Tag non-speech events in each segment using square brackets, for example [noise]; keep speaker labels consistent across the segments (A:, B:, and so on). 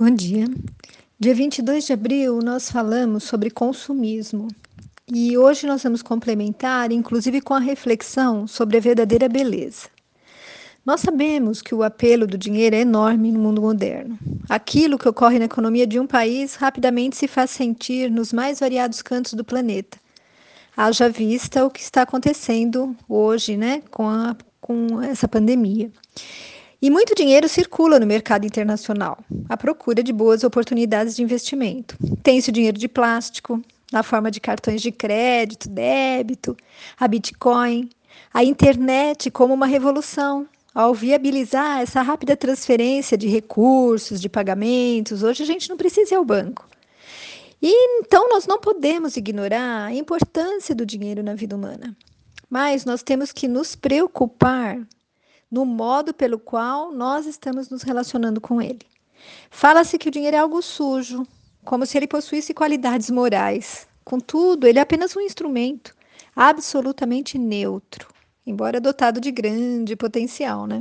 A: Bom dia. Dia 22 de abril nós falamos sobre consumismo e hoje nós vamos complementar, inclusive com a reflexão sobre a verdadeira beleza. Nós sabemos que o apelo do dinheiro é enorme no mundo moderno. Aquilo que ocorre na economia de um país rapidamente se faz sentir nos mais variados cantos do planeta. Haja vista o que está acontecendo hoje, né, com, a, com essa pandemia. E muito dinheiro circula no mercado internacional, à procura de boas oportunidades de investimento. Tem-se o dinheiro de plástico, na forma de cartões de crédito, débito, a Bitcoin, a internet como uma revolução. Ao viabilizar essa rápida transferência de recursos, de pagamentos, hoje a gente não precisa ir ao banco. E então nós não podemos ignorar a importância do dinheiro na vida humana. Mas nós temos que nos preocupar no modo pelo qual nós estamos nos relacionando com ele. Fala-se que o dinheiro é algo sujo, como se ele possuísse qualidades morais. Contudo, ele é apenas um instrumento absolutamente neutro, embora dotado de grande potencial, né?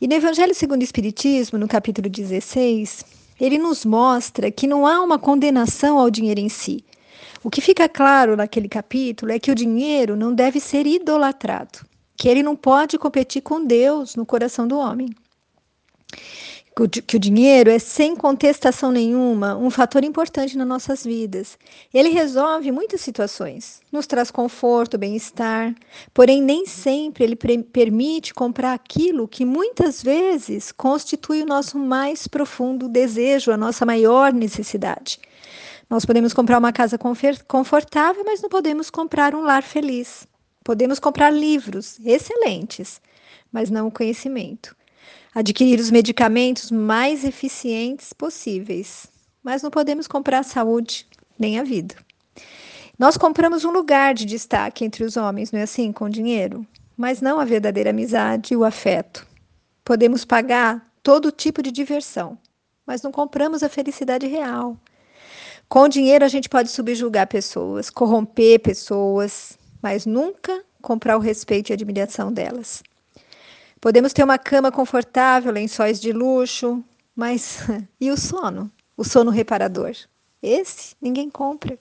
A: E no Evangelho segundo o Espiritismo, no capítulo 16, ele nos mostra que não há uma condenação ao dinheiro em si. O que fica claro naquele capítulo é que o dinheiro não deve ser idolatrado que ele não pode competir com Deus no coração do homem. Que o dinheiro é, sem contestação nenhuma, um fator importante nas nossas vidas. Ele resolve muitas situações, nos traz conforto, bem-estar, porém, nem sempre ele permite comprar aquilo que muitas vezes constitui o nosso mais profundo desejo, a nossa maior necessidade. Nós podemos comprar uma casa confortável, mas não podemos comprar um lar feliz. Podemos comprar livros excelentes, mas não o conhecimento. Adquirir os medicamentos mais eficientes possíveis, mas não podemos comprar a saúde nem a vida. Nós compramos um lugar de destaque entre os homens, não é assim, com dinheiro, mas não a verdadeira amizade e o afeto. Podemos pagar todo tipo de diversão, mas não compramos a felicidade real. Com dinheiro a gente pode subjugar pessoas, corromper pessoas, mas nunca comprar o respeito e admiração delas. Podemos ter uma cama confortável, lençóis de luxo, mas [laughs] e o sono? O sono reparador? Esse ninguém compra.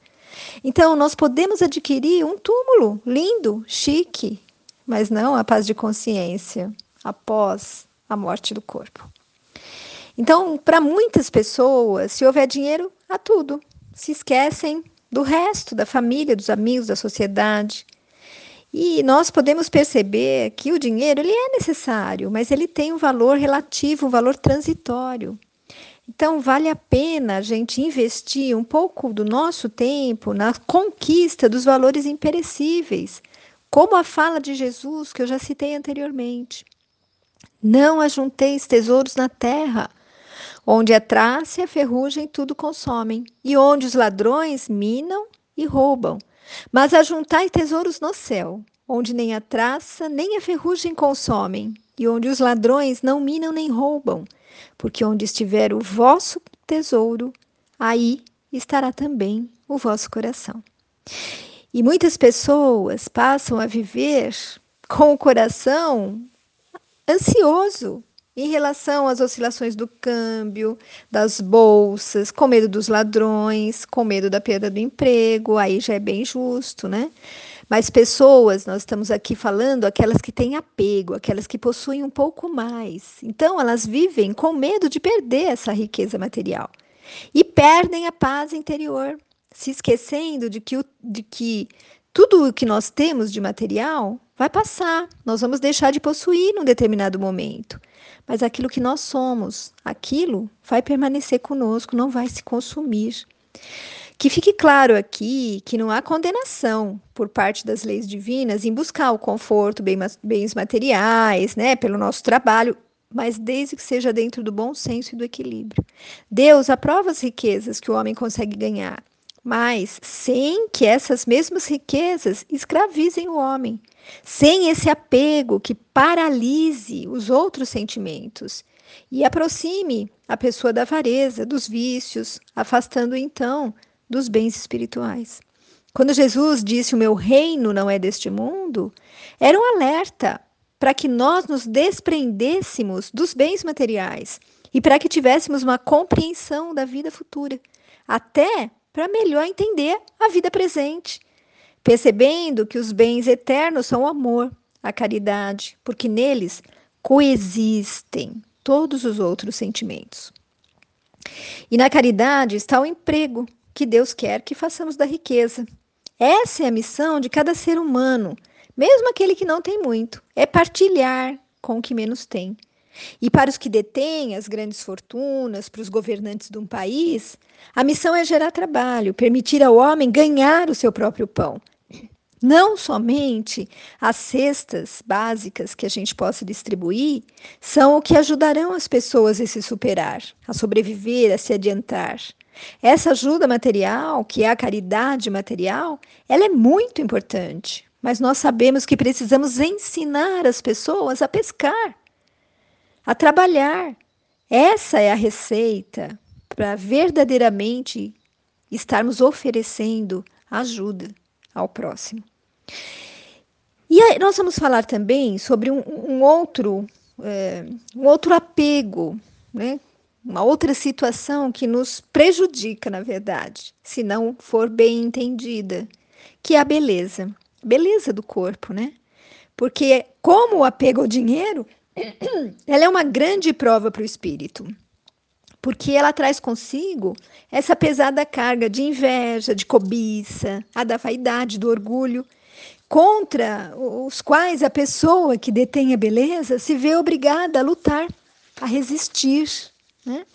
A: Então, nós podemos adquirir um túmulo lindo, chique, mas não a paz de consciência após a morte do corpo. Então, para muitas pessoas, se houver dinheiro, há tudo. Se esquecem do resto, da família, dos amigos, da sociedade. E nós podemos perceber que o dinheiro ele é necessário, mas ele tem um valor relativo, um valor transitório. Então, vale a pena a gente investir um pouco do nosso tempo na conquista dos valores imperecíveis, como a fala de Jesus que eu já citei anteriormente. Não ajunteis tesouros na terra, onde a traça e a ferrugem tudo consomem, e onde os ladrões minam e roubam. Mas ajuntai tesouros no céu, onde nem a traça nem a ferrugem consomem, e onde os ladrões não minam nem roubam, porque onde estiver o vosso tesouro, aí estará também o vosso coração. E muitas pessoas passam a viver com o coração ansioso, em relação às oscilações do câmbio, das bolsas, com medo dos ladrões, com medo da perda do emprego, aí já é bem justo, né? Mas pessoas, nós estamos aqui falando aquelas que têm apego, aquelas que possuem um pouco mais. Então, elas vivem com medo de perder essa riqueza material e perdem a paz interior, se esquecendo de que, o, de que tudo o que nós temos de material vai passar, nós vamos deixar de possuir num determinado momento. Mas aquilo que nós somos, aquilo vai permanecer conosco, não vai se consumir. Que fique claro aqui que não há condenação por parte das leis divinas em buscar o conforto, bens materiais, né, pelo nosso trabalho, mas desde que seja dentro do bom senso e do equilíbrio. Deus aprova as riquezas que o homem consegue ganhar, mas sem que essas mesmas riquezas escravizem o homem sem esse apego que paralise os outros sentimentos e aproxime a pessoa da avareza, dos vícios, afastando então dos bens espirituais. Quando Jesus disse o meu reino não é deste mundo, era um alerta para que nós nos desprendêssemos dos bens materiais e para que tivéssemos uma compreensão da vida futura, até para melhor entender a vida presente, percebendo que os bens eternos são o amor, a caridade, porque neles coexistem todos os outros sentimentos. E na caridade está o emprego que Deus quer que façamos da riqueza. Essa é a missão de cada ser humano, mesmo aquele que não tem muito, é partilhar com o que menos tem. E para os que detêm as grandes fortunas, para os governantes de um país, a missão é gerar trabalho, permitir ao homem ganhar o seu próprio pão. Não somente as cestas básicas que a gente possa distribuir são o que ajudarão as pessoas a se superar, a sobreviver, a se adiantar. Essa ajuda material, que é a caridade material, ela é muito importante, mas nós sabemos que precisamos ensinar as pessoas a pescar a trabalhar. Essa é a receita para verdadeiramente estarmos oferecendo ajuda ao próximo. E aí, nós vamos falar também sobre um, um outro, é, um outro apego, né? uma outra situação que nos prejudica, na verdade, se não for bem entendida, que é a beleza. Beleza do corpo, né? Porque, como o apego ao dinheiro, ela é uma grande prova para o espírito, porque ela traz consigo essa pesada carga de inveja, de cobiça, a da vaidade, do orgulho, contra os quais a pessoa que detém a beleza se vê obrigada a lutar, a resistir. Né?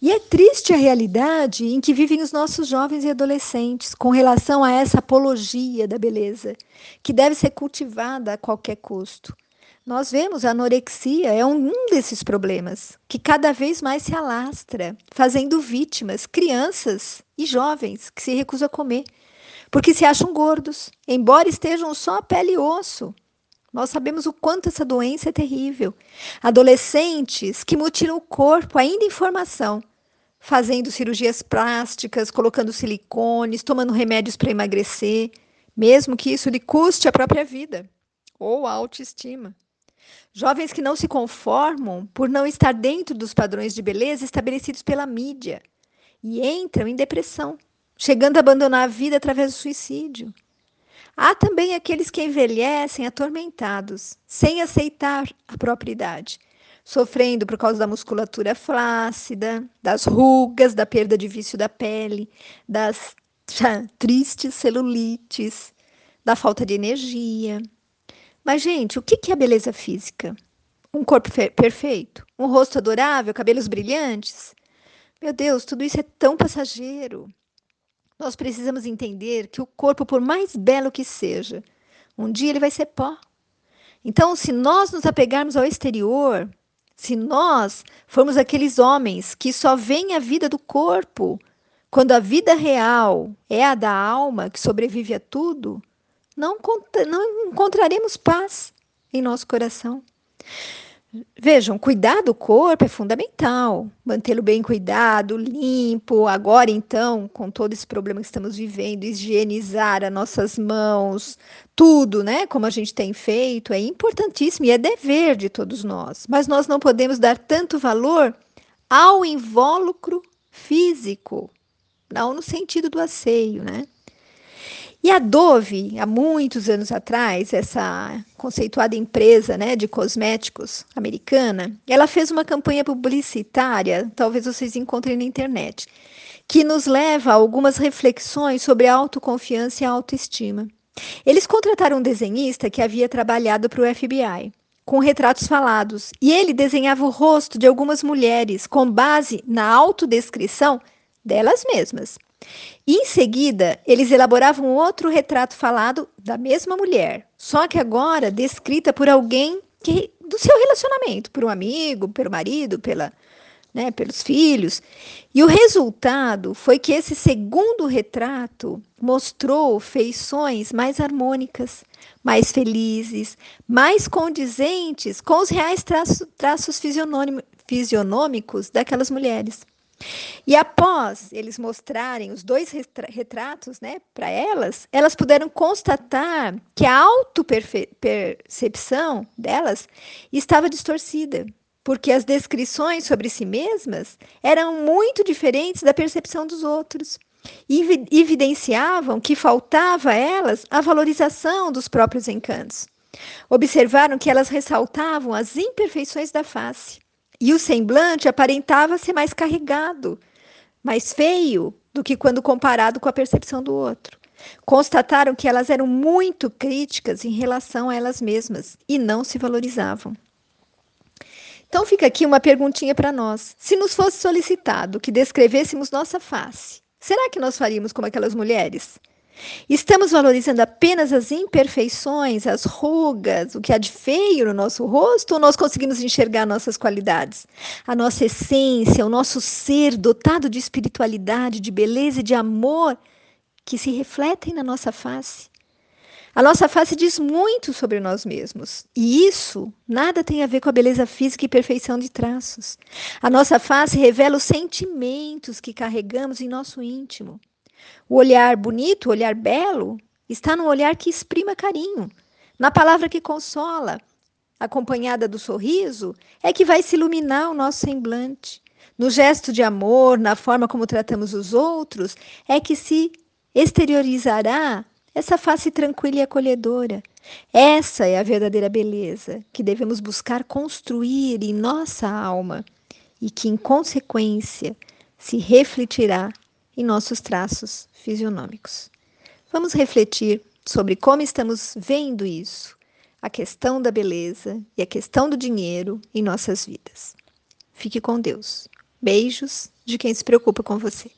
A: E é triste a realidade em que vivem os nossos jovens e adolescentes com relação a essa apologia da beleza, que deve ser cultivada a qualquer custo. Nós vemos a anorexia é um, desses problemas que cada vez mais se alastra, fazendo vítimas crianças e jovens que se recusam a comer, porque se acham gordos, embora estejam só pele e osso. Nós sabemos o quanto essa doença é terrível. Adolescentes que mutilam o corpo ainda em formação, fazendo cirurgias plásticas, colocando silicones, tomando remédios para emagrecer, mesmo que isso lhe custe a própria vida ou a autoestima. Jovens que não se conformam por não estar dentro dos padrões de beleza estabelecidos pela mídia e entram em depressão, chegando a abandonar a vida através do suicídio. Há também aqueles que envelhecem atormentados, sem aceitar a própria idade, sofrendo por causa da musculatura flácida, das rugas, da perda de vício da pele, das [laughs] tristes celulites, da falta de energia, mas, gente, o que é beleza física? Um corpo perfeito? Um rosto adorável? Cabelos brilhantes? Meu Deus, tudo isso é tão passageiro. Nós precisamos entender que o corpo, por mais belo que seja, um dia ele vai ser pó. Então, se nós nos apegarmos ao exterior, se nós formos aqueles homens que só veem a vida do corpo, quando a vida real é a da alma que sobrevive a tudo, não, não encontraremos paz em nosso coração. Vejam, cuidar do corpo é fundamental, mantê-lo bem cuidado, limpo. Agora, então, com todo esse problema que estamos vivendo, higienizar as nossas mãos, tudo, né? Como a gente tem feito, é importantíssimo e é dever de todos nós. Mas nós não podemos dar tanto valor ao invólucro físico, não no sentido do asseio, né? E a Dove, há muitos anos atrás, essa conceituada empresa né, de cosméticos americana, ela fez uma campanha publicitária, talvez vocês encontrem na internet, que nos leva a algumas reflexões sobre autoconfiança e autoestima. Eles contrataram um desenhista que havia trabalhado para o FBI, com retratos falados, e ele desenhava o rosto de algumas mulheres com base na autodescrição delas mesmas. Em seguida, eles elaboravam outro retrato falado da mesma mulher, só que agora descrita por alguém que, do seu relacionamento, por um amigo, pelo marido, pela, né, pelos filhos. E o resultado foi que esse segundo retrato mostrou feições mais harmônicas, mais felizes, mais condizentes com os reais traços, traços fisionômicos daquelas mulheres. E após eles mostrarem os dois retratos né, para elas, elas puderam constatar que a autopercepção delas estava distorcida, porque as descrições sobre si mesmas eram muito diferentes da percepção dos outros e evidenciavam que faltava a elas a valorização dos próprios encantos. Observaram que elas ressaltavam as imperfeições da face e o semblante aparentava ser mais carregado, mais feio do que quando comparado com a percepção do outro. Constataram que elas eram muito críticas em relação a elas mesmas e não se valorizavam. Então fica aqui uma perguntinha para nós. Se nos fosse solicitado que descrevêssemos nossa face, será que nós faríamos como aquelas mulheres? Estamos valorizando apenas as imperfeições, as rugas, o que há de feio no nosso rosto, ou nós conseguimos enxergar nossas qualidades, a nossa essência, o nosso ser dotado de espiritualidade, de beleza e de amor que se refletem na nossa face? A nossa face diz muito sobre nós mesmos, e isso nada tem a ver com a beleza física e perfeição de traços. A nossa face revela os sentimentos que carregamos em nosso íntimo. O olhar bonito, o olhar belo, está no olhar que exprima carinho, na palavra que consola, acompanhada do sorriso, é que vai se iluminar o nosso semblante. No gesto de amor, na forma como tratamos os outros, é que se exteriorizará essa face tranquila e acolhedora. Essa é a verdadeira beleza que devemos buscar construir em nossa alma e que, em consequência, se refletirá em nossos traços fisionômicos. Vamos refletir sobre como estamos vendo isso, a questão da beleza e a questão do dinheiro em nossas vidas. Fique com Deus. Beijos de quem se preocupa com você.